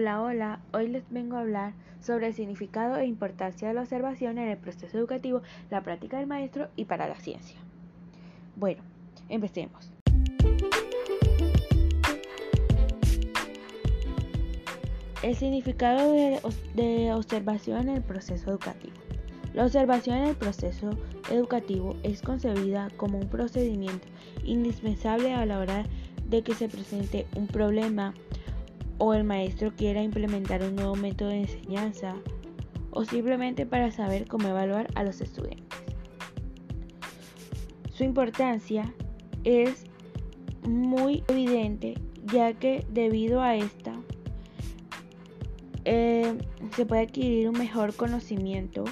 Hola, hola, hoy les vengo a hablar sobre el significado e importancia de la observación en el proceso educativo, la práctica del maestro y para la ciencia. Bueno, empecemos. El significado de, observación en el proceso educativo. La observación en el proceso educativo es concebida como un procedimiento indispensable a la hora de que se presente un problema o el maestro quiera implementar un nuevo método de enseñanza o simplemente para saber cómo evaluar a los estudiantes. Su importancia es muy evidente ya que debido a esta eh, se puede adquirir un mejor conocimiento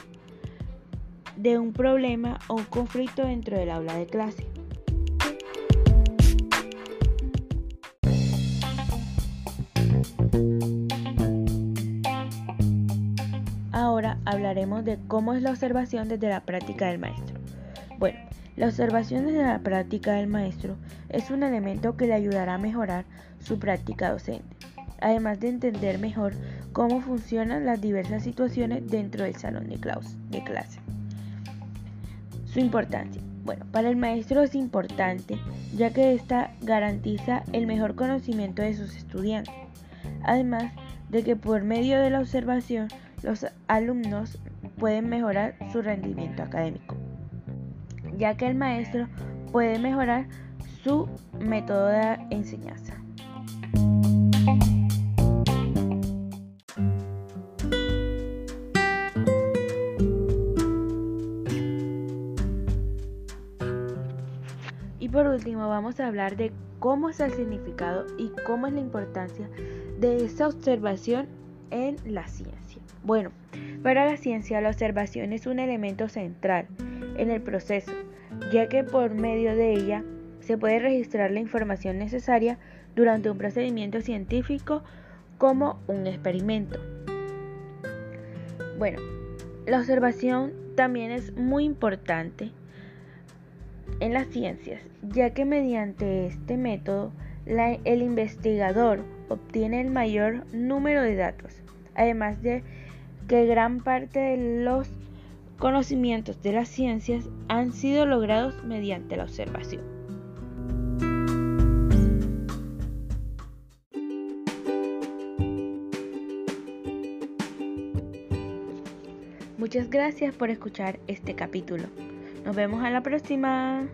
de un problema o un conflicto dentro del aula de clase. Ahora hablaremos de cómo es la observación desde la práctica del maestro. Bueno, la observación desde la práctica del maestro es un elemento que le ayudará a mejorar su práctica docente, además de entender mejor cómo funcionan las diversas situaciones dentro del salón de clase. Su importancia. Bueno, para el maestro es importante ya que ésta garantiza el mejor conocimiento de sus estudiantes, además de que por medio de la observación los alumnos pueden mejorar su rendimiento académico, ya que el maestro puede mejorar su método de enseñanza. Y por último vamos a hablar de cómo es el significado y cómo es la importancia de esa observación en la ciencia. Bueno, para la ciencia la observación es un elemento central en el proceso, ya que por medio de ella se puede registrar la información necesaria durante un procedimiento científico como un experimento. Bueno, la observación también es muy importante en las ciencias, ya que mediante este método el investigador obtiene el mayor número de datos, además de que gran parte de los conocimientos de las ciencias han sido logrados mediante la observación. Muchas gracias por escuchar este capítulo. Nos vemos a la próxima.